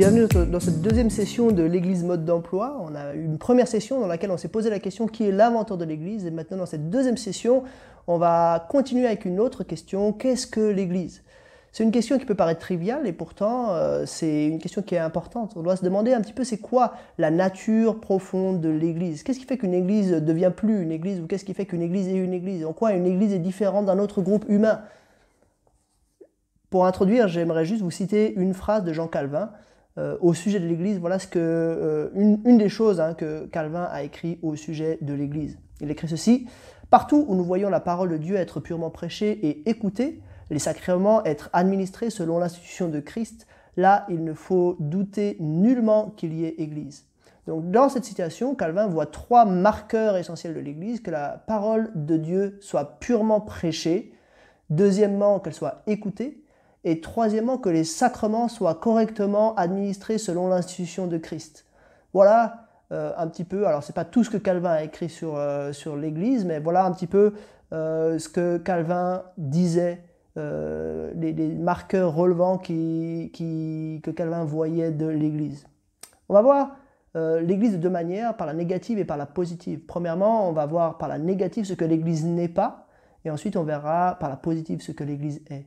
Bienvenue dans cette deuxième session de l'Église mode d'emploi. On a eu une première session dans laquelle on s'est posé la question qui est l'inventeur de l'Église? Et maintenant dans cette deuxième session, on va continuer avec une autre question, qu'est-ce que l'Église? C'est une question qui peut paraître triviale et pourtant euh, c'est une question qui est importante. On doit se demander un petit peu c'est quoi la nature profonde de l'Église? Qu'est-ce qui fait qu'une Église devient plus une Église ou qu'est-ce qui fait qu'une Église est une Église? En quoi une Église est différente d'un autre groupe humain? Pour introduire, j'aimerais juste vous citer une phrase de Jean Calvin euh, au sujet de l'Église, voilà ce que, euh, une, des choses hein, que Calvin a écrit au sujet de l'Église. Il écrit ceci Partout où nous voyons la parole de Dieu être purement prêchée et écoutée, les sacrements être administrés selon l'institution de Christ, là il ne faut douter nullement qu'il y ait Église. Donc dans cette situation, Calvin voit trois marqueurs essentiels de l'Église, que la parole de Dieu soit purement prêchée, deuxièmement qu'elle soit écoutée, et troisièmement que les sacrements soient correctement administrés selon l'institution de Christ. Voilà euh, un petit peu, alors c'est pas tout ce que Calvin a écrit sur, euh, sur l'Église, mais voilà un petit peu euh, ce que Calvin disait, les, marqueurs relevant qui, que Calvin voyait de l'Église. On va voir l'Église de deux manières, par la négative et par la positive. Premièrement, on va voir par la négative ce que l'Église n'est pas, et ensuite on verra par la positive ce que l'Église est.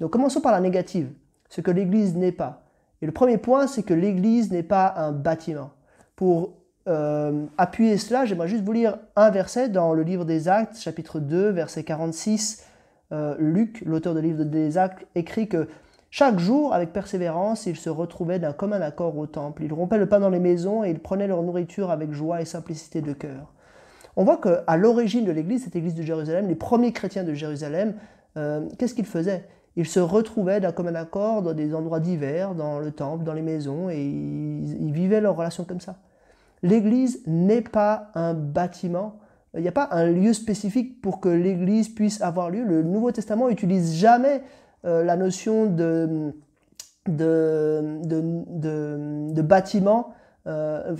Donc commençons par la négative, ce que l'Église n'est pas. Et le premier point, c'est que l'Église n'est pas un bâtiment. Pour euh, appuyer cela, j'aimerais juste vous lire un verset dans le livre des Actes, chapitre 2, verset 46. Euh, Luc, l'auteur du livre des Actes, écrit que chaque jour, avec persévérance, ils se retrouvaient d'un commun accord au temple. Ils rompaient le pain dans les maisons et ils prenaient leur nourriture avec joie et simplicité de cœur. On voit qu'à l'origine de l'Église, cette Église de Jérusalem, les premiers chrétiens de Jérusalem, euh, qu'est-ce qu'ils faisaient? Ils se retrouvaient d'un commun accord dans des endroits divers, dans le temple, dans les maisons, et ils, vivaient leur relation comme ça. L'Église n'est pas un bâtiment, il n'y a pas un lieu spécifique pour que l'Église puisse avoir lieu. Le Nouveau Testament n'utilise jamais euh, la notion de, de, de, bâtiment. Euh,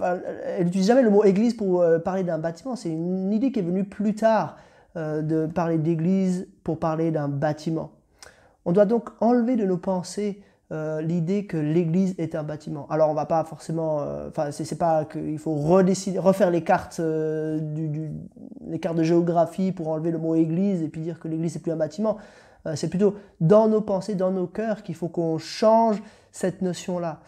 elle n'utilise jamais le mot Église pour euh, parler d'un bâtiment. C'est une idée qui est venue plus tard de parler d'Église pour parler d'un bâtiment. On doit donc enlever de nos pensées euh, l'idée que l'Église est un bâtiment. Alors on va pas forcément, euh, enfin c'est pas qu'il faut refaire les cartes, euh, les cartes de géographie pour enlever le mot Église et puis dire que l'Église n'est plus un bâtiment. c'est plutôt dans nos pensées, dans nos cœurs qu'il faut qu'on change cette notion-là.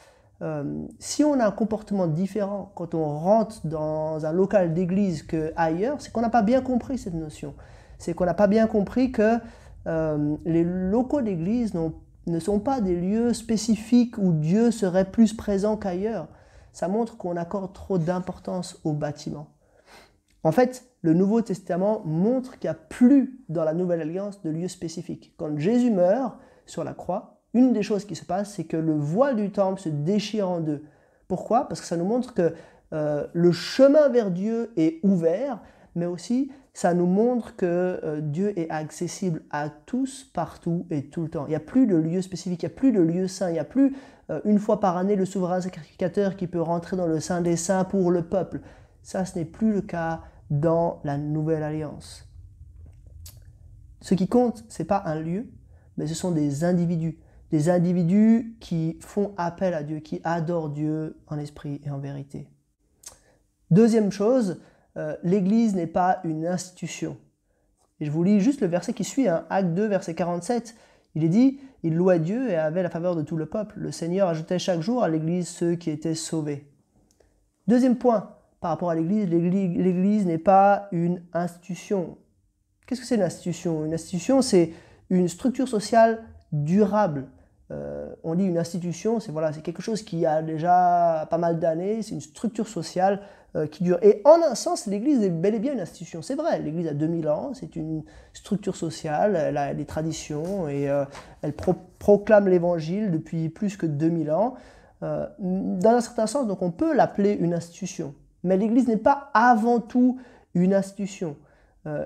si on a un comportement différent quand on rentre dans un local d'église qu'ailleurs, c'est qu'on n'a pas bien compris cette notion. C'est qu'on n'a pas bien compris que euh, les locaux d'église ne sont pas des lieux spécifiques où Dieu serait plus présent qu'ailleurs. Ça montre qu'on accorde trop d'importance au bâtiment. En fait, le Nouveau Testament montre qu'il n'y a plus dans la Nouvelle Alliance de lieu spécifique. Quand Jésus meurt sur la croix, une des choses qui se passe, c'est que le voile du temple se déchire en deux. Pourquoi? Parce que ça nous montre que euh, le chemin vers Dieu est ouvert, mais aussi ça nous montre que euh, Dieu est accessible à tous, partout et tout le temps. Il n'y a plus de lieu spécifique, il n'y a plus de lieu saint, il n'y a plus euh, une fois par année le souverain sacrificateur qui peut rentrer dans le Saint des Saints pour le peuple. Ça, ce n'est plus le cas dans la Nouvelle Alliance. Ce qui compte, ce n'est pas un lieu, mais ce sont des individus. Des individus qui font appel à Dieu, qui adorent Dieu en esprit et en vérité. Deuxième chose, euh, l'Église n'est pas une institution. Et je vous lis juste le verset qui suit, hein, Acte 2, verset 47. Il est dit, il louait Dieu et avait la faveur de tout le peuple. Le Seigneur ajoutait chaque jour à l'Église ceux qui étaient sauvés. Deuxième point par rapport à l'Église, l'Église n'est pas une institution. Qu'est-ce que c'est une institution? Une institution, c'est une structure sociale durable. Euh, on dit une institution, c'est voilà, c'est quelque chose qui a déjà pas mal d'années, c'est une structure sociale euh, qui dure. Et en un sens, l'Église est bel et bien une institution. C'est vrai, l'Église a 2000 ans, c'est une structure sociale, elle a des traditions et euh, elle proclame l'Évangile depuis plus que 2000 ans. dans un certain sens, donc on peut l'appeler une institution. Mais l'Église n'est pas avant tout une institution.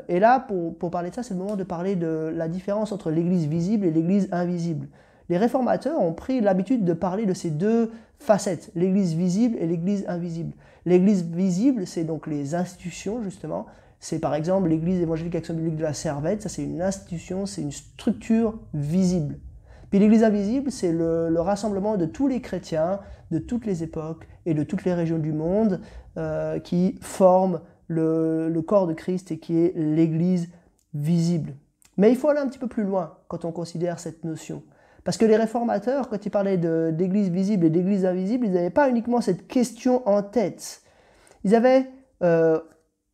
et là, pour, pour parler de ça, c'est le moment de parler de la différence entre l'Église visible et l'Église invisible les réformateurs ont pris l'habitude de parler de ces deux facettes, l'Église visible et l'Église invisible. L'Église visible, c'est donc les institutions, justement. C'est par exemple l'Église évangélique action biblique de la Servette, ça c'est une institution, c'est une structure visible. Puis l'Église invisible, c'est le, rassemblement de tous les chrétiens, de toutes les époques et de toutes les régions du monde euh, qui forment le, corps de Christ et qui est l'Église visible. Mais il faut aller un petit peu plus loin quand on considère cette notion. Parce que les réformateurs, quand ils parlaient d'église visible et d'église invisible, ils n'avaient pas uniquement cette question en tête. Ils avaient euh,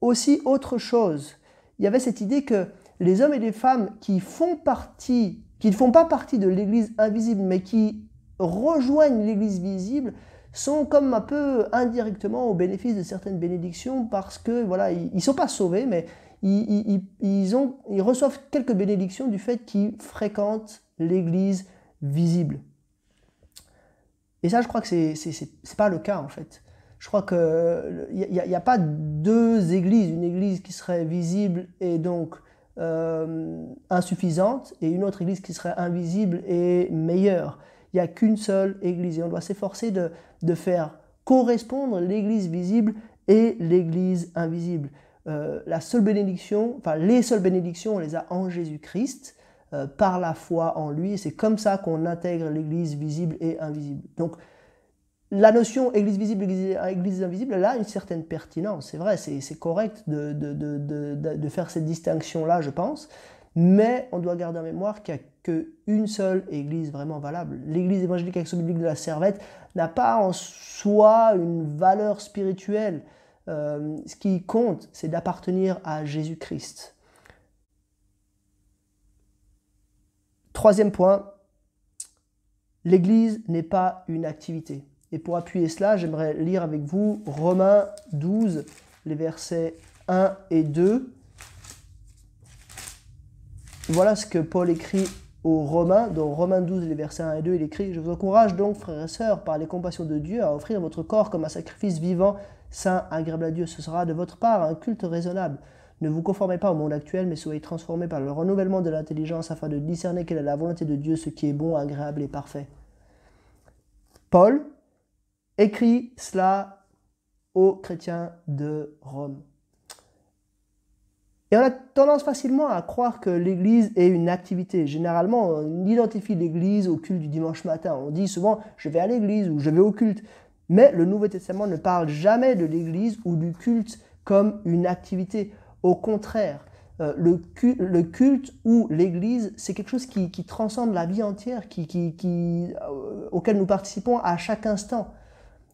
aussi autre chose. Il y avait cette idée que les hommes et les femmes qui font partie, qui ne font pas partie de l'église invisible, mais qui rejoignent l'église visible, sont comme un peu indirectement au bénéfice de certaines bénédictions parce que voilà, ils ne sont pas sauvés, mais ils, ils, reçoivent quelques bénédictions du fait qu'ils fréquentent l'église visible. Et ça, je crois que ce n'est pas le cas en fait. Je crois qu'il n'y a, a, pas deux églises, une église qui serait visible et donc euh, insuffisante, et une autre église qui serait invisible et meilleure. Il n'y a qu'une seule église, et on doit s'efforcer de, de, faire correspondre l'église visible et l'église invisible. Euh, la seule bénédiction, enfin les seules bénédictions, on les a en Jésus-Christ. Euh, par la foi en lui. C'est comme ça qu'on intègre l'Église visible et invisible. Donc, la notion Église visible, Église, invisible, elle a une certaine pertinence. C'est vrai, c'est correct de, faire cette distinction-là, je pense. Mais on doit garder en mémoire qu'il n'y a qu'une seule Église vraiment valable. L'Église évangélique biblique de la Servette n'a pas en soi une valeur spirituelle. Euh, ce qui compte, c'est d'appartenir à Jésus-Christ. Troisième point, l'Église n'est pas une activité. Et pour appuyer cela, j'aimerais lire avec vous Romains 12, les versets 1 et 2. Voilà ce que Paul écrit aux Romains, dans Romains 12, les versets 1 et 2, il écrit Je vous encourage donc, frères et sœurs, par les compassions de Dieu, à offrir votre corps comme un sacrifice vivant, saint, agréable à Dieu. Ce sera de votre part un culte raisonnable. Ne vous conformez pas au monde actuel, mais soyez transformés par le renouvellement de l'intelligence afin de discerner quelle est la volonté de Dieu, ce qui est bon, agréable et parfait. Paul écrit cela aux chrétiens de Rome. Et on a tendance facilement à croire que l'Église est une activité. Généralement, on identifie l'Église au culte du dimanche matin. On dit souvent je vais à l'Église ou je vais au culte. Mais le Nouveau Testament ne parle jamais de l'Église ou du culte comme une activité. Au contraire, euh, le, culte, ou l'Église, c'est quelque chose qui, transcende la vie entière, euh, auquel nous participons à chaque instant.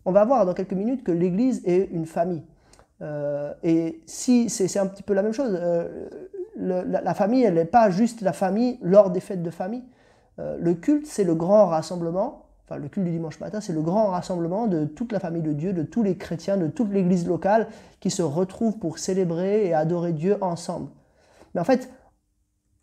On va voir dans quelques minutes que l'Église est une famille. Euh, et si c'est un petit peu la même chose, la, la, famille, elle n'est pas juste la famille lors des fêtes de famille. le culte, c'est le grand rassemblement enfin le culte du dimanche matin, c'est le grand rassemblement de toute la famille de Dieu, de tous les chrétiens, de toute l'église locale qui se retrouvent pour célébrer et adorer Dieu ensemble. Mais en fait,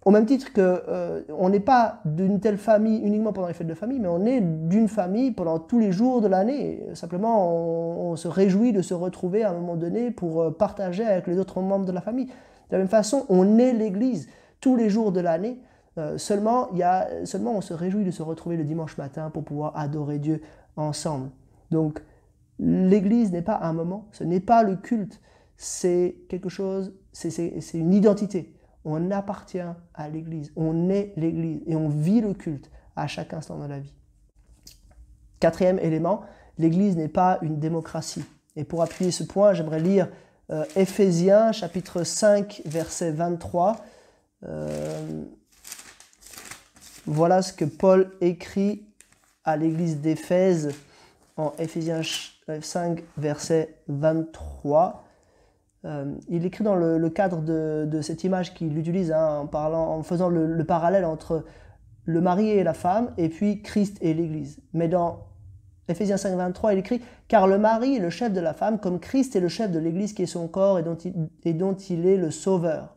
au même titre que euh, on n'est pas d'une telle famille uniquement pendant les fêtes de famille, mais on est d'une famille pendant tous les jours de l'année. Simplement, on, se réjouit de se retrouver à un moment donné pour euh, partager avec les autres membres de la famille. De la même façon, on est l'Église tous les jours de l'année euh, seulement, y a, seulement on se réjouit de se retrouver le dimanche matin pour pouvoir adorer Dieu ensemble. Donc, l'Église n'est pas un moment, ce n'est pas le culte, c'est quelque chose, c'est une identité. On appartient à l'Église, on est l'Église et on vit le culte à chaque instant de la vie. Quatrième élément, l'Église n'est pas une démocratie. Et pour appuyer ce point, j'aimerais lire euh, Éphésiens chapitre 5 verset 23. Euh, voilà ce que Paul écrit à l'église d'Éphèse en Éphésiens 5, verset 23. Euh, il écrit dans le, cadre de, cette image qu'il utilise hein, en, parlant, faisant le, parallèle entre le mari et la femme et puis Christ et l'Église. Mais dans Éphésiens 5, 23, il écrit Car le mari est le chef de la femme, comme Christ est le chef de l'Église qui est son corps et dont et dont il est le sauveur.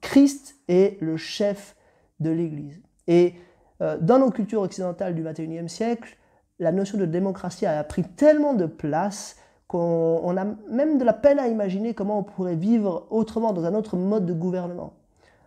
Christ est le chef de l'Église. Et euh, dans nos cultures occidentales du 21e siècle, la notion de démocratie a pris tellement de place qu'on a même de la peine à imaginer comment on pourrait vivre autrement dans un autre mode de gouvernement.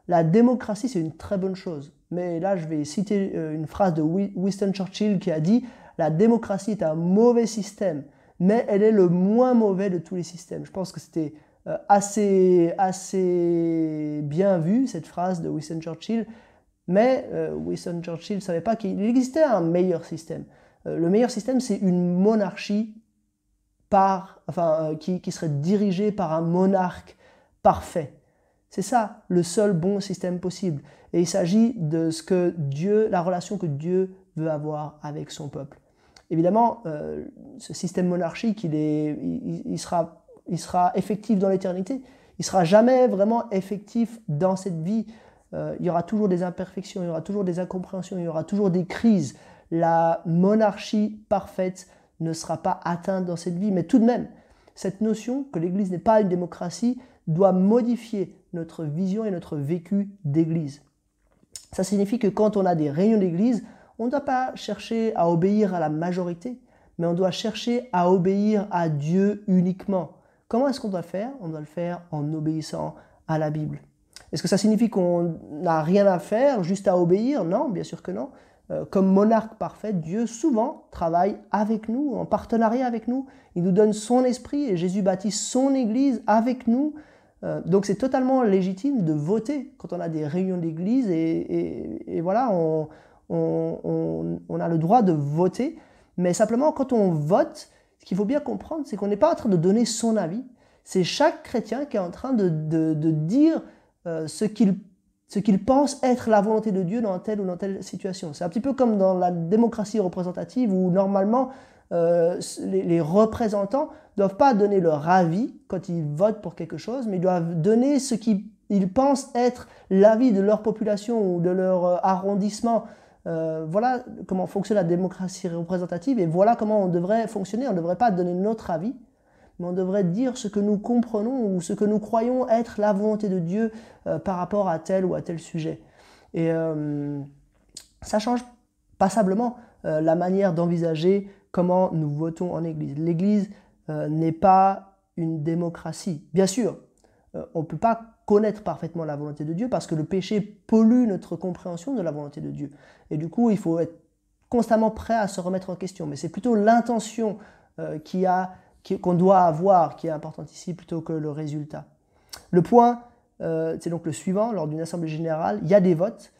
La démocratie, c'est une très bonne chose. Mais là, je vais citer euh, une phrase de Winston Churchill qui a dit La démocratie est un mauvais système, mais elle est le moins mauvais de tous les systèmes. Je pense que c'était euh, assez, assez bien vu, cette phrase de Winston Churchill, Mais Winston Churchill ne savait pas qu'il existait un meilleur système. le meilleur système, c'est une monarchie par, enfin, qui, qui serait dirigée par un monarque parfait. C'est ça le seul bon système possible. Et il s'agit de ce que Dieu, la relation que Dieu veut avoir avec son peuple. Évidemment, euh, ce système monarchique, il, est, il, sera, il sera effectif dans l'éternité. Il sera jamais vraiment effectif dans cette vie. Euh, il y aura toujours des imperfections, il y aura toujours des incompréhensions, il y aura toujours des crises. La monarchie parfaite ne sera pas atteinte dans cette vie. Mais tout de même, cette notion que l'Église n'est pas une démocratie doit modifier notre vision et notre vécu d'Église. Ça signifie que quand on a des réunions d'Église, on ne doit pas chercher à obéir à la majorité, mais on doit chercher à obéir à Dieu uniquement. Comment est-ce qu'on doit le faire? On doit le faire en obéissant à la Bible. Est-ce que ça signifie qu'on n'a rien à faire, juste à obéir? Non, bien sûr que non. Euh, comme monarque parfait, Dieu souvent travaille avec nous, en partenariat avec nous. Il nous donne son esprit et Jésus bâtit son Église avec nous. Euh, donc c'est totalement légitime de voter quand on a des réunions d'église et, voilà, on, a le droit de voter. Mais simplement, quand on vote, ce qu'il faut bien comprendre, c'est qu'on n'est pas en train de donner son avis. C'est chaque chrétien qui est en train de, dire euh, ce qu'il ce qu'il pense être la volonté de Dieu dans telle ou dans telle situation. C'est un petit peu comme dans la démocratie représentative où normalement euh, les, représentants ne doivent pas donner leur avis quand ils votent pour quelque chose, mais ils doivent donner ce qu'ils pensent être l'avis de leur population ou de leur euh, arrondissement. Voilà comment fonctionne la démocratie représentative et voilà comment on devrait fonctionner. On ne devrait pas donner notre avis, on devrait dire ce que nous comprenons ou ce que nous croyons être la volonté de Dieu par rapport à tel ou à tel sujet. Et ça change passablement la manière d'envisager comment nous votons en Église. L'Église euh, n'est pas une démocratie. Bien sûr, euh, on ne peut pas connaître parfaitement la volonté de Dieu parce que le péché pollue notre compréhension de la volonté de Dieu. Et du coup, il faut être constamment prêt à se remettre en question. Mais c'est plutôt l'intention euh, qu'on doit avoir qui est importante ici plutôt que le résultat. Le point, c'est donc le suivant, lors d'une assemblée générale, il y a des votes,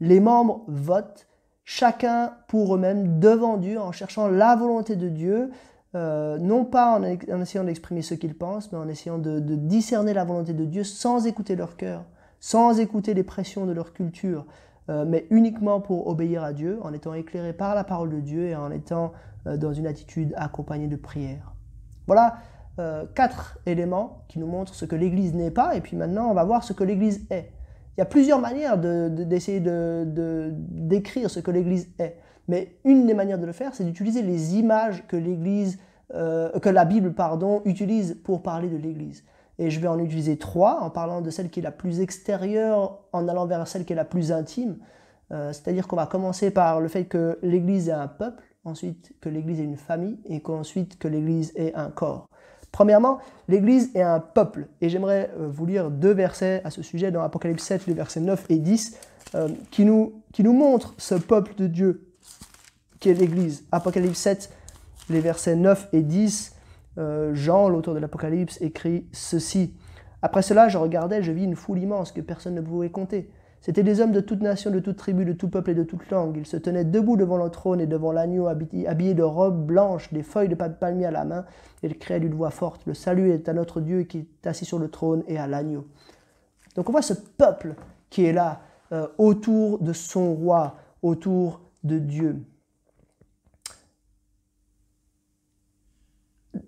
les membres votent chacun pour eux-mêmes devant Dieu en cherchant la volonté de Dieu, euh, non pas en, essayant d'exprimer ce qu'ils pensent, mais en essayant de, discerner la volonté de Dieu sans écouter leur cœur, sans écouter les pressions de leur culture, euh, mais uniquement pour obéir à Dieu, en étant éclairé par la parole de Dieu et en étant euh, dans une attitude accompagnée de prière. Voilà quatre éléments qui nous montrent ce que l'Église n'est pas, et puis maintenant on va voir ce que l'Église est. Il y a plusieurs manières d'essayer de, décrire ce que l'Église est. Mais une des manières de le faire, c'est d'utiliser les images que l'Église, euh, la Bible, pardon, utilise pour parler de l'Église. Et je vais en utiliser trois, en parlant de celle qui est la plus extérieure, en allant vers celle qui est la plus intime. Euh, c'est-à-dire qu'on va commencer par le fait que l'Église est un peuple, ensuite que l'Église est une famille, et qu'ensuite que l'Église est un corps. Premièrement, l'Église est un peuple. Et j'aimerais euh, vous lire deux versets à ce sujet dans Apocalypse 7, les versets 9 et 10, euh, qui, nous, qui nous montrent ce peuple de Dieu qui est l'Église. Apocalypse 7, les versets 9 et 10, euh, Jean, l'auteur de l'Apocalypse, écrit ceci. Après cela, je regardais, je vis une foule immense que personne ne pouvait compter C'étaient des hommes de toute nation, de toute tribu, de tout peuple et de toute langue. Ils se tenaient debout devant le trône et devant l'agneau, habillés de robes blanches, des feuilles de palmier à la main. Ils criaient d'une voix forte Le salut est à notre Dieu qui est assis sur le trône et à l'agneau. Donc on voit ce peuple qui est là, euh, autour de son roi, autour de Dieu.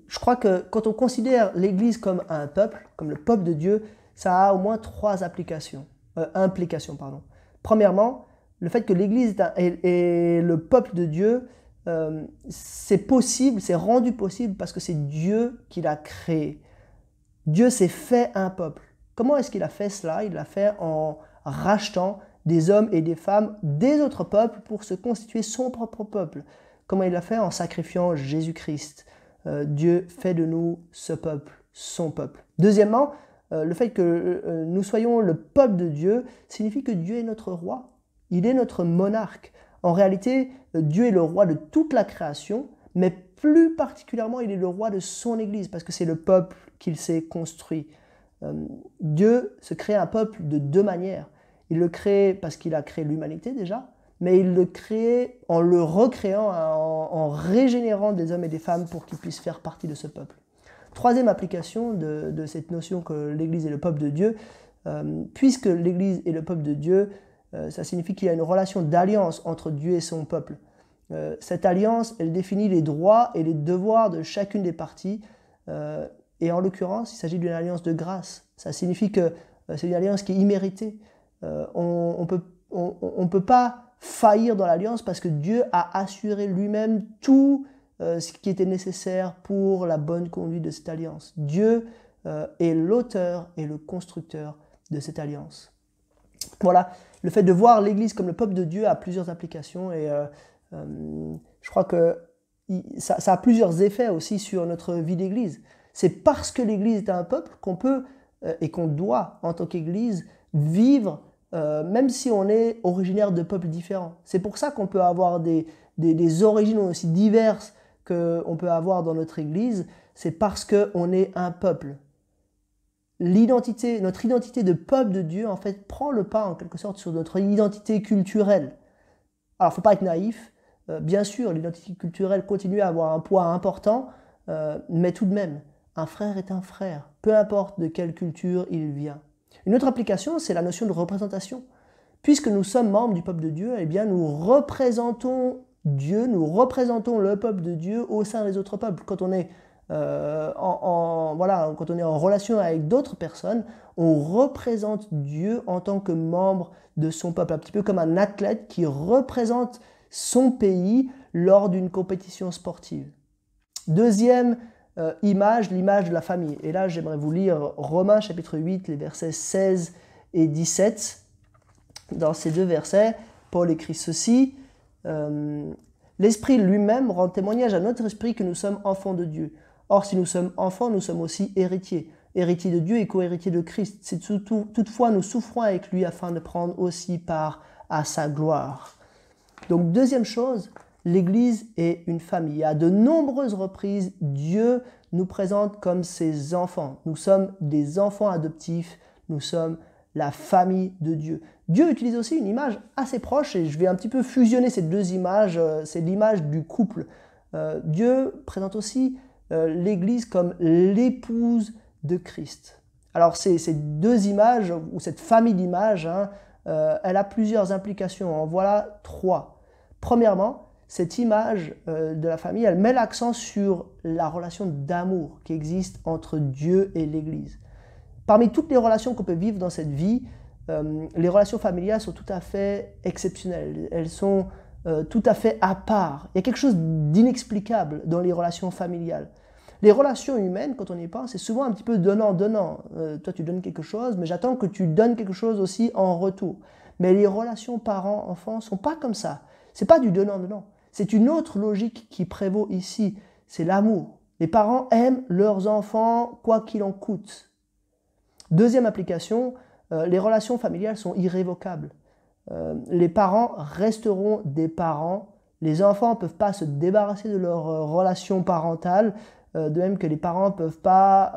Je crois que quand on considère l'Église comme un peuple, comme le peuple de Dieu, ça a au moins trois applications. Euh, implication. Pardon. Premièrement, le fait que l'Église est, le peuple de Dieu, euh, c'est possible, c'est rendu possible parce que c'est Dieu qui l'a créé. Dieu s'est fait un peuple. Comment est-ce qu'il a fait cela? Il l'a fait en rachetant des hommes et des femmes des autres peuples pour se constituer son propre peuple. Comment il l'a fait? En sacrifiant Jésus-Christ. Euh, Dieu fait de nous ce peuple, son peuple. Deuxièmement, le fait que euh, nous soyons le peuple de Dieu signifie que Dieu est notre roi. Il est notre monarque. En réalité, euh, Dieu est le roi de toute la création, mais plus particulièrement, il est le roi de son Église, parce que c'est le peuple qu'il s'est construit. Dieu se crée un peuple de deux manières. Il le crée parce qu'il a créé l'humanité déjà, mais il le crée en le recréant, en, régénérant des hommes et des femmes pour qu'ils puissent faire partie de ce peuple. Troisième application de, cette notion que l'Église est le peuple de Dieu, euh, puisque l'Église est le peuple de Dieu, euh, ça signifie qu'il y a une relation d'alliance entre Dieu et son peuple. Euh, cette alliance, elle définit les droits et les devoirs de chacune des parties, et en l'occurrence, il s'agit d'une alliance de grâce. Ça signifie que c'est une alliance qui est imméritée. on ne peut, pas faillir dans l'alliance parce que Dieu a assuré lui-même tout ce qui était nécessaire pour la bonne conduite de cette alliance. Dieu euh, est l'auteur et le constructeur de cette alliance. Voilà, le fait de voir l'Église comme le peuple de Dieu a plusieurs applications et euh, je crois que ça, a plusieurs effets aussi sur notre vie d'Église. C'est parce que l'Église est un peuple qu'on peut et qu'on doit, en tant qu'Église, vivre même si on est originaire de peuples différents. C'est pour ça qu'on peut avoir des, des, origines aussi diverses qu'on peut avoir dans notre Église, c'est parce qu'on est un peuple. L'identité, notre identité de peuple de Dieu, en fait, prend le pas en quelque sorte sur notre identité culturelle. Alors, faut pas être naïf. Euh, bien sûr, l'identité culturelle continue à avoir un poids important, euh, mais tout de même, un frère est un frère, peu importe de quelle culture il vient. Une autre application, c'est la notion de représentation. Puisque nous sommes membres du peuple de Dieu, eh bien, nous représentons Dieu, nous représentons le peuple de Dieu au sein des autres peuples. Quand on est, euh, en, voilà, quand on est en relation avec d'autres personnes, on représente Dieu en tant que membre de son peuple, un petit peu comme un athlète qui représente son pays lors d'une compétition sportive. Deuxième euh, image, l'image de la famille. Et là, j'aimerais vous lire Romains chapitre 8, les versets 16 et 17. Dans ces deux versets, Paul écrit ceci. Euh, l'Esprit lui-même rend témoignage à notre esprit que nous sommes enfants de Dieu. Or, si nous sommes enfants, nous sommes aussi héritiers, héritiers de Dieu et co-héritiers de Christ. C'est toutefois nous souffrons avec lui afin de prendre aussi part à sa gloire. Donc, deuxième chose, l'Église est une famille. À de nombreuses reprises, Dieu nous présente comme ses enfants. Nous sommes des enfants adoptifs, nous sommes la famille de Dieu. Dieu utilise aussi une image assez proche, et je vais un petit peu fusionner ces deux images, euh, c'est l'image du couple. Euh, Dieu présente aussi euh, l'Église comme l'épouse de Christ. Alors ces, deux images, ou cette famille d'images, hein, elle a plusieurs implications. En voilà trois. Premièrement, cette image de la famille, elle met l'accent sur la relation d'amour qui existe entre Dieu et l'Église. Parmi toutes les relations qu'on peut vivre dans cette vie, euh, les relations familiales sont tout à fait exceptionnelles. Elles sont euh, tout à fait à part. Il y a quelque chose d'inexplicable dans les relations familiales. Les relations humaines, quand on y pense, c'est souvent un petit peu donnant-donnant. Euh, toi, tu donnes quelque chose, mais j'attends que tu donnes quelque chose aussi en retour. Mais les relations parents-enfants sont pas comme ça. C'est pas du donnant-donnant. C'est une autre logique qui prévaut ici. C'est l'amour. Les parents aiment leurs enfants quoi qu'il en coûte. Deuxième application, euh, les relations familiales sont irrévocables. Euh, les parents resteront des parents. Les enfants ne peuvent pas se débarrasser de leurs euh, relations parentales, de même que les parents ne peuvent pas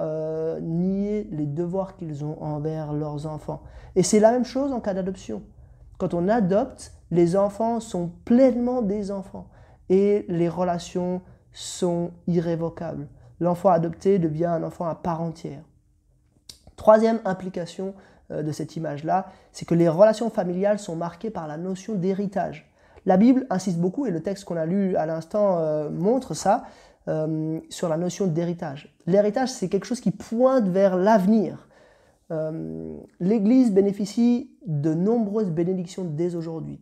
nier les devoirs qu'ils ont envers leurs enfants. Et c'est la même chose en cas d'adoption. Quand on adopte, les enfants sont pleinement des enfants et les relations sont irrévocables. L'enfant adopté devient un enfant à part entière. Troisième implication euh, de cette image-là, c'est que les relations familiales sont marquées par la notion d'héritage. La Bible insiste beaucoup, et le texte qu'on a lu à l'instant euh, montre ça, euh, sur la notion d'héritage. L'héritage, c'est quelque chose qui pointe vers l'avenir. L'Église bénéficie de nombreuses bénédictions dès aujourd'hui.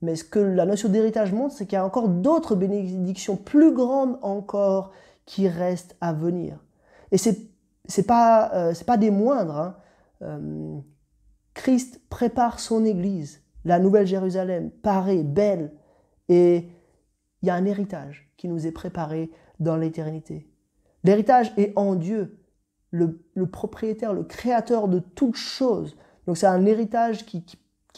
Mais ce que la notion d'héritage montre, c'est qu'il y a encore d'autres bénédictions plus grandes encore qui restent à venir. Et ce n'est pas, pas des moindres. Hein. Euh, Christ prépare son Église, la Nouvelle Jérusalem, parée, belle, et il y a un héritage qui nous est préparé dans l'éternité. L'héritage est en Dieu, le, propriétaire, le créateur de toutes choses. Donc c'est un héritage qui,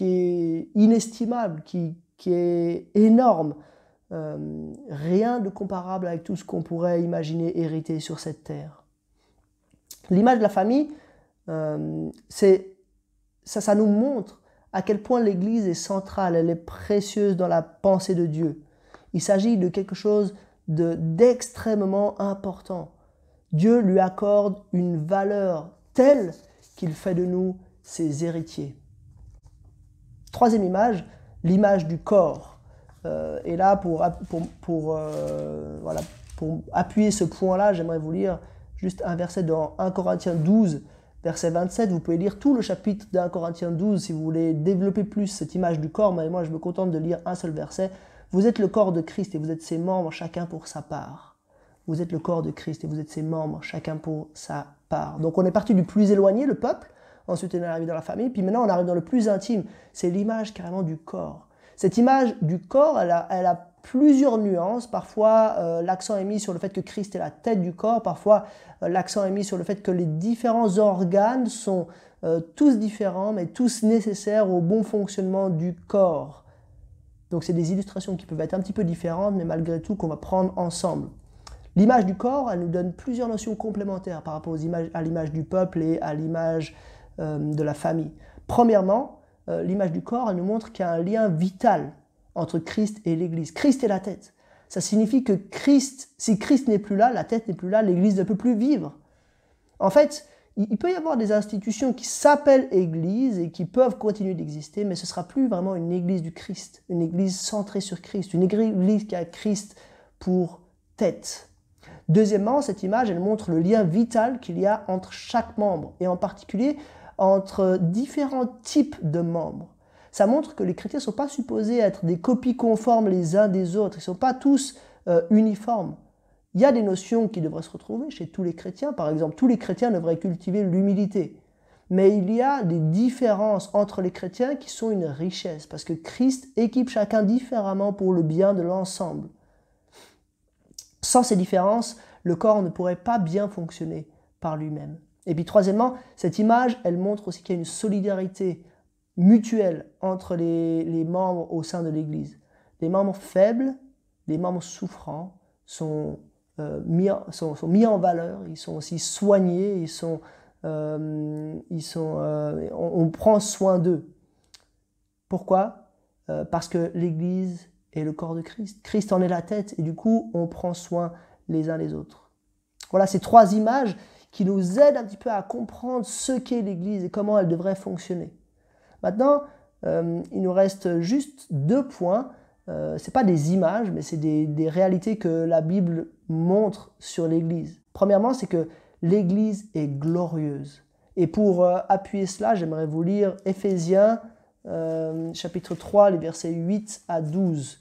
est inestimable, qui, est énorme. Euh, rien de comparable avec tout ce qu'on pourrait imaginer hériter sur cette terre. L'image de la famille, euh, c'est ça, ça nous montre à quel point l'Église est centrale, elle est précieuse dans la pensée de Dieu. Il s'agit de quelque chose d'extrêmement important. Dieu lui accorde une valeur telle qu'il fait de nous ses héritiers. Troisième image, l'image du corps. Euh, et là, pour, pour, euh, voilà, pour appuyer ce point-là, j'aimerais vous lire juste un verset dans 1 Corinthiens 12, verset 27. Vous pouvez lire tout le chapitre d'1 Corinthiens 12 si vous voulez développer plus cette image du corps, mais moi je me contente de lire un seul verset. Vous êtes le corps de Christ et vous êtes ses membres, chacun pour sa part. Vous êtes le corps de Christ et vous êtes ses membres, chacun pour sa part. Donc on est parti du plus éloigné, le peuple, ensuite on est arrivé dans la famille, puis maintenant on arrive dans le plus intime. C'est l'image carrément du corps. Cette image du corps, elle a, plusieurs nuances. Parfois, euh, l'accent est mis sur le fait que Christ est la tête du corps. Parfois, euh, l'accent est mis sur le fait que les différents organes sont euh, tous différents, mais tous nécessaires au bon fonctionnement du corps. Donc c'est des illustrations qui peuvent être un petit peu différentes, mais malgré tout qu'on va prendre ensemble. L'image du corps, elle nous donne plusieurs notions complémentaires par rapport à l'image du peuple et à l'image de la famille. Premièrement, l'image du corps, elle nous montre qu'il y a un lien vital entre Christ et l'Église. Christ est la tête. Ça signifie que Christ, si Christ n'est plus là, la tête n'est plus là, l'Église ne peut plus vivre. En fait, il peut y avoir des institutions qui s'appellent Église et qui peuvent continuer d'exister, mais ce ne sera plus vraiment une Église du Christ, une Église centrée sur Christ, une Église qui a Christ pour tête. Deuxièmement, cette image, elle montre le lien vital qu'il y a entre chaque membre, et en particulier entre différents types de membres. Ça montre que les chrétiens ne sont pas supposés être des copies conformes les uns des autres, ils ne sont pas tous euh, uniformes. Il y a des notions qui devraient se retrouver chez tous les chrétiens. Par exemple, tous les chrétiens devraient cultiver l'humilité. Mais il y a des différences entre les chrétiens qui sont une richesse, parce que Christ équipe chacun différemment pour le bien de l'ensemble. Sans ces différences, le corps ne pourrait pas bien fonctionner par lui-même. Et puis troisièmement, cette image, elle montre aussi qu'il y a une solidarité mutuelle entre les, les membres au sein de l'Église. Les membres faibles, les membres souffrants sont euh, mis sont, mis en valeur, ils sont aussi soignés, ils sont, euh, ils sont, euh, on, prend soin d'eux. Pourquoi? Parce que l'Église est le corps de Christ. Christ en est la tête et du coup, on prend soin les uns des autres. Voilà ces trois images qui nous aident un petit peu à comprendre ce qu'est l'Église et comment elle devrait fonctionner. Maintenant, il nous reste juste deux points euh, ce n'est pas des images, mais c'est des, réalités que la Bible montre sur l'Église. Premièrement, c'est que l'Église est glorieuse. Et pour euh, appuyer cela, j'aimerais vous lire Éphésiens euh, chapitre 3, les versets 8 à 12.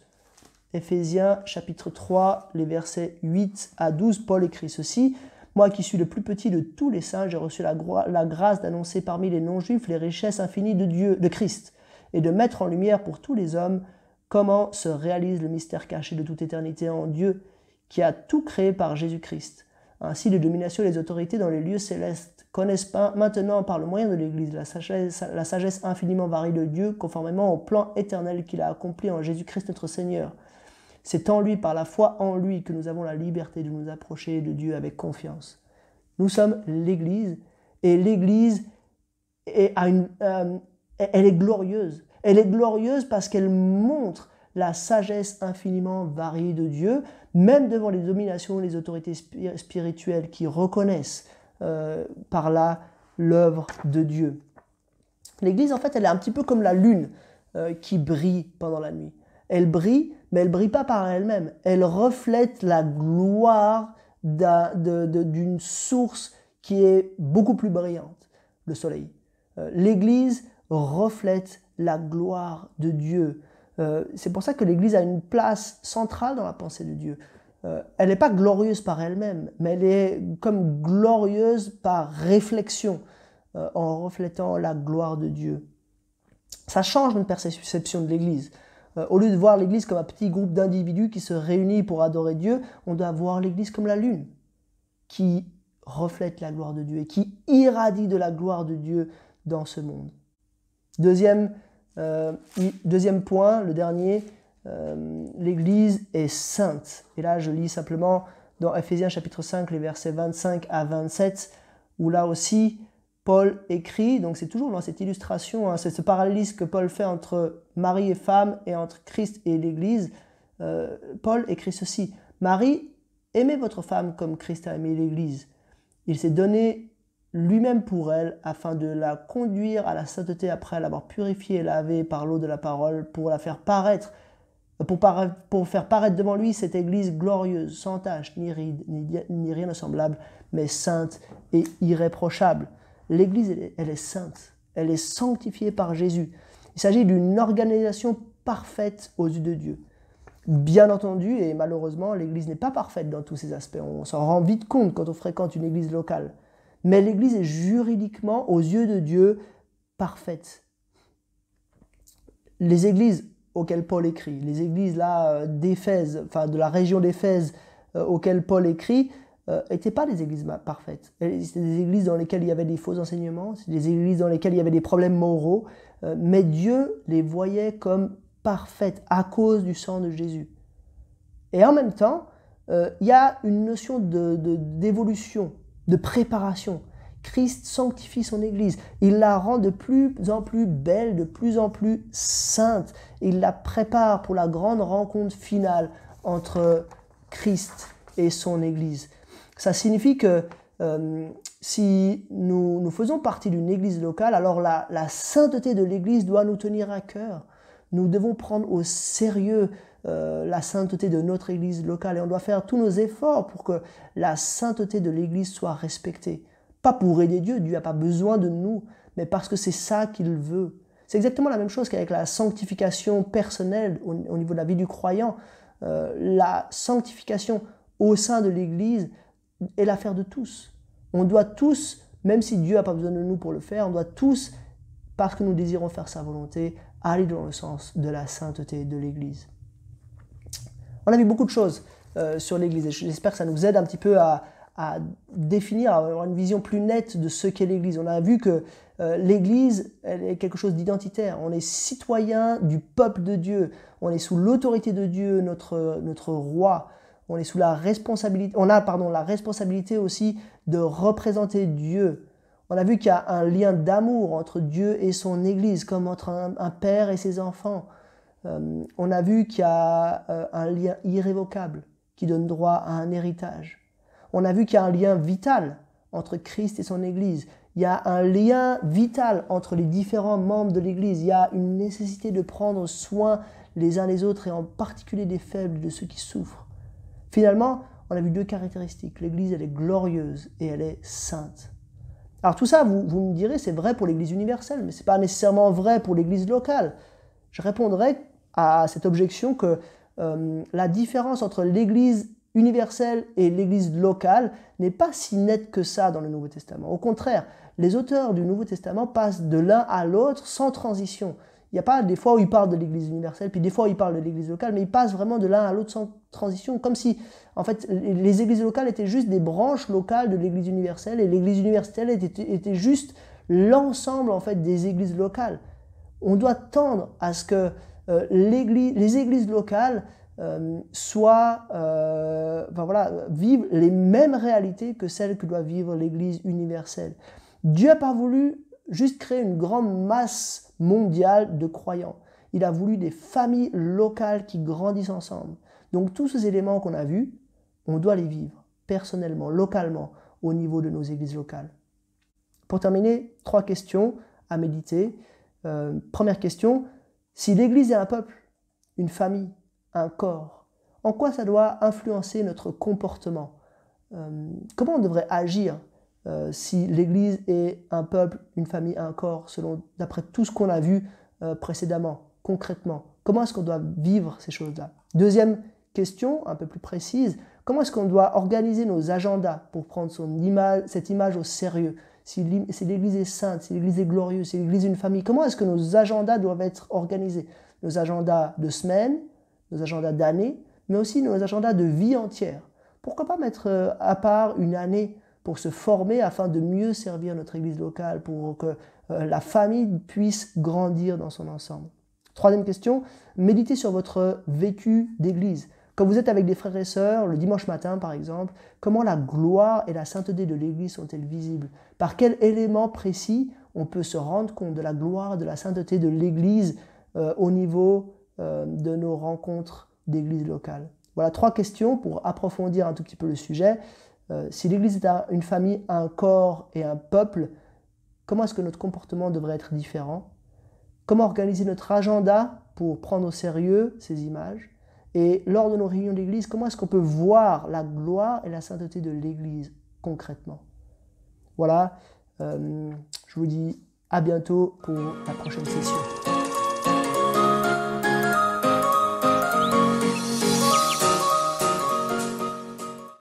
Éphésiens chapitre 3, les versets 8 à 12, Paul écrit ceci. Moi qui suis le plus petit de tous les saints, j'ai reçu la, grâce d'annoncer parmi les non-juifs les richesses infinies de Dieu, de Christ, et de mettre en lumière pour tous les hommes comment se réalise le mystère caché de toute éternité en Dieu qui a tout créé par Jésus-Christ. Ainsi, les dominations et les autorités dans les lieux célestes connaissent maintenant par le moyen de l'Église la sagesse, la sagesse infiniment varie de Dieu conformément au plan éternel qu'il a accompli en Jésus-Christ notre Seigneur. C'est en lui, par la foi en lui, que nous avons la liberté de nous approcher de Dieu avec confiance. Nous sommes l'Église et l'Église euh, elle est glorieuse. Elle est glorieuse parce qu'elle montre la sagesse infiniment variée de Dieu, même devant les dominations et les autorités spirituelles qui reconnaissent euh, par là l'œuvre de Dieu. L'Église, en fait, elle est un petit peu comme la lune euh, qui brille pendant la nuit. Elle brille, mais elle brille pas par elle-même. Elle reflète la gloire d'une source qui est beaucoup plus brillante, le soleil. Euh, L'Église reflète la gloire de Dieu. Euh, c'est pour ça que l'Église a une place centrale dans la pensée de Dieu. Euh, elle n'est pas glorieuse par elle-même, mais elle est comme glorieuse par réflexion, en reflétant la gloire de Dieu. Ça change notre perception de l'Église. Au lieu de voir l'Église comme un petit groupe d'individus qui se réunissent pour adorer Dieu, on doit voir l'Église comme la lune, qui reflète la gloire de Dieu et qui irradie de la gloire de Dieu dans ce monde. Deuxième, euh, deuxième point, le dernier, euh, l'Église est sainte. Et là, je lis simplement dans Ephésiens chapitre 5, les versets 25 à 27, où là aussi, Paul écrit, donc c'est toujours dans cette illustration, hein, c'est ce parallélisme que Paul fait entre Marie et femme et entre Christ et l'Église. Euh, Paul écrit ceci, Marie, aimez votre femme comme Christ a aimé l'Église. Il s'est donné lui-même pour elle afin de la conduire à la sainteté après l'avoir purifiée et lavée par l'eau de la parole pour la faire paraître pour, faire paraître devant lui cette Église glorieuse, sans tache, ni ride, ni, rien de semblable, mais sainte et irréprochable. L'Église, elle, est sainte, elle est sanctifiée par Jésus. Il s'agit d'une organisation parfaite aux yeux de Dieu. Bien entendu, et malheureusement, l'Église n'est pas parfaite dans tous ses aspects. On s'en rend vite compte quand on fréquente une Église locale. Mais l'Église est juridiquement, aux yeux de Dieu, parfaite. Les églises auxquelles Paul écrit, les églises là euh, d'Éphèse, enfin de la région d'Éphèse euh, auxquelles Paul écrit, n'étaient euh, pas des églises parfaites. C'était des églises dans lesquelles il y avait des faux enseignements, des églises dans lesquelles il y avait des problèmes moraux, mais Dieu les voyait comme parfaites à cause du sang de Jésus. Et en même temps, il y a une notion d'évolution, de, de préparation. Christ sanctifie son Église. Il la rend de plus en plus belle, de plus en plus sainte. Il la prépare pour la grande rencontre finale entre Christ et son Église. Ça signifie que euh, si nous, faisons partie d'une Église locale, alors la, la sainteté de l'Église doit nous tenir à cœur. Nous devons prendre au sérieux euh, la sainteté de notre Église locale et on doit faire tous nos efforts pour que la sainteté de l'Église soit respectée. Pas pour aider Dieu, Dieu n'a pas besoin de nous, mais parce que c'est ça qu'il veut. C'est exactement la même chose qu'avec la sanctification personnelle au, niveau de la vie du croyant. Euh, la sanctification au sein de l'Église est l'affaire de tous. On doit tous, même si Dieu n'a pas besoin de nous pour le faire, on doit tous, parce que nous désirons faire sa volonté, aller dans le sens de la sainteté de l'Église. On a vu beaucoup de choses euh, sur l'Église et j'espère que ça nous aide un petit peu à, définir, à avoir une vision plus nette de ce qu'est l'Église. On a vu que euh, l'Église, elle est quelque chose d'identitaire. On est citoyen du peuple de Dieu. On est sous l'autorité de Dieu, notre, notre roi. On est sous la responsabilité, on a pardon, la responsabilité aussi de représenter Dieu. On a vu qu'il y a un lien d'amour entre Dieu et son Église, comme entre un, père et ses enfants. Euh, on a vu qu'il y a euh, un lien irrévocable qui donne droit à un héritage on a vu qu'il y a un lien vital entre Christ et son Église. Il y a un lien vital entre les différents membres de l'Église. Il y a une nécessité de prendre soin les uns des autres et en particulier des faibles, de ceux qui souffrent. Finalement, on a vu deux caractéristiques. L'Église, elle est glorieuse et elle est sainte. Alors tout ça, vous, me direz, c'est vrai pour l'Église universelle, mais ce n'est pas nécessairement vrai pour l'Église locale. Je répondrai à cette objection que euh, la différence entre l'Église universelle et l'Église locale n'est pas si nette que ça dans le Nouveau Testament. Au contraire, les auteurs du Nouveau Testament passent de l'un à l'autre sans transition. Il n'y a pas des fois où ils parlent de l'Église universelle, puis des fois où ils parlent de l'Église locale, mais ils passent vraiment de l'un à l'autre sans transition, comme si, en fait, les Églises locales étaient juste des branches locales de l'Église universelle, et l'Église universelle était, juste l'ensemble, en fait, des Églises locales. On doit tendre à ce que euh, les Églises locales euh, soit, euh, voilà, vivent les mêmes réalités que celles que doit vivre l'Église universelle. Dieu n'a pas voulu juste créer une grande masse mondiale de croyants. Il a voulu des familles locales qui grandissent ensemble. Donc tous ces éléments qu'on a vus, on doit les vivre personnellement, localement, au niveau de nos églises locales. Pour terminer, trois questions à méditer. Euh, première question, si l'Église est un peuple, une famille, un corps En quoi ça doit influencer notre comportement? Euh, Comment on devrait agir euh, si l'Église est un peuple, une famille, un corps, selon d'après tout ce qu'on a vu précédemment, concrètement? Comment est-ce qu'on doit vivre ces choses-là? Deuxième question, un peu plus précise, comment est-ce qu'on doit organiser nos agendas pour prendre cette image au sérieux? Si l'Église est sainte, si l'Église est glorieuse, si l'Église est une famille, comment est-ce que nos agendas doivent être organisés? Nos agendas de semaine, nos agendas d'année, mais aussi nos agendas de vie entière. Pourquoi pas mettre euh, à part une année pour se former afin de mieux servir notre Église locale, pour que euh, la famille puisse grandir dans son ensemble? Troisième question, méditez sur votre vécu d'Église. Quand vous êtes avec des frères et sœurs, le dimanche matin par exemple, comment la gloire et la sainteté de l'Église sont-elles visibles? Par quel élément précis on peut se rendre compte de la gloire de la sainteté de l'Église euh, au niveau euh, de nos rencontres d'église locales Voilà trois questions pour approfondir un tout petit peu le sujet. Euh, si l'Église est une famille, un corps et un peuple, comment est-ce que notre comportement devrait être différent? Comment organiser notre agenda pour prendre au sérieux ces images? Et lors de nos réunions d'église, comment est-ce qu'on peut voir la gloire et la sainteté de l'église concrètement? Voilà, euh, je vous dis à bientôt pour la prochaine session.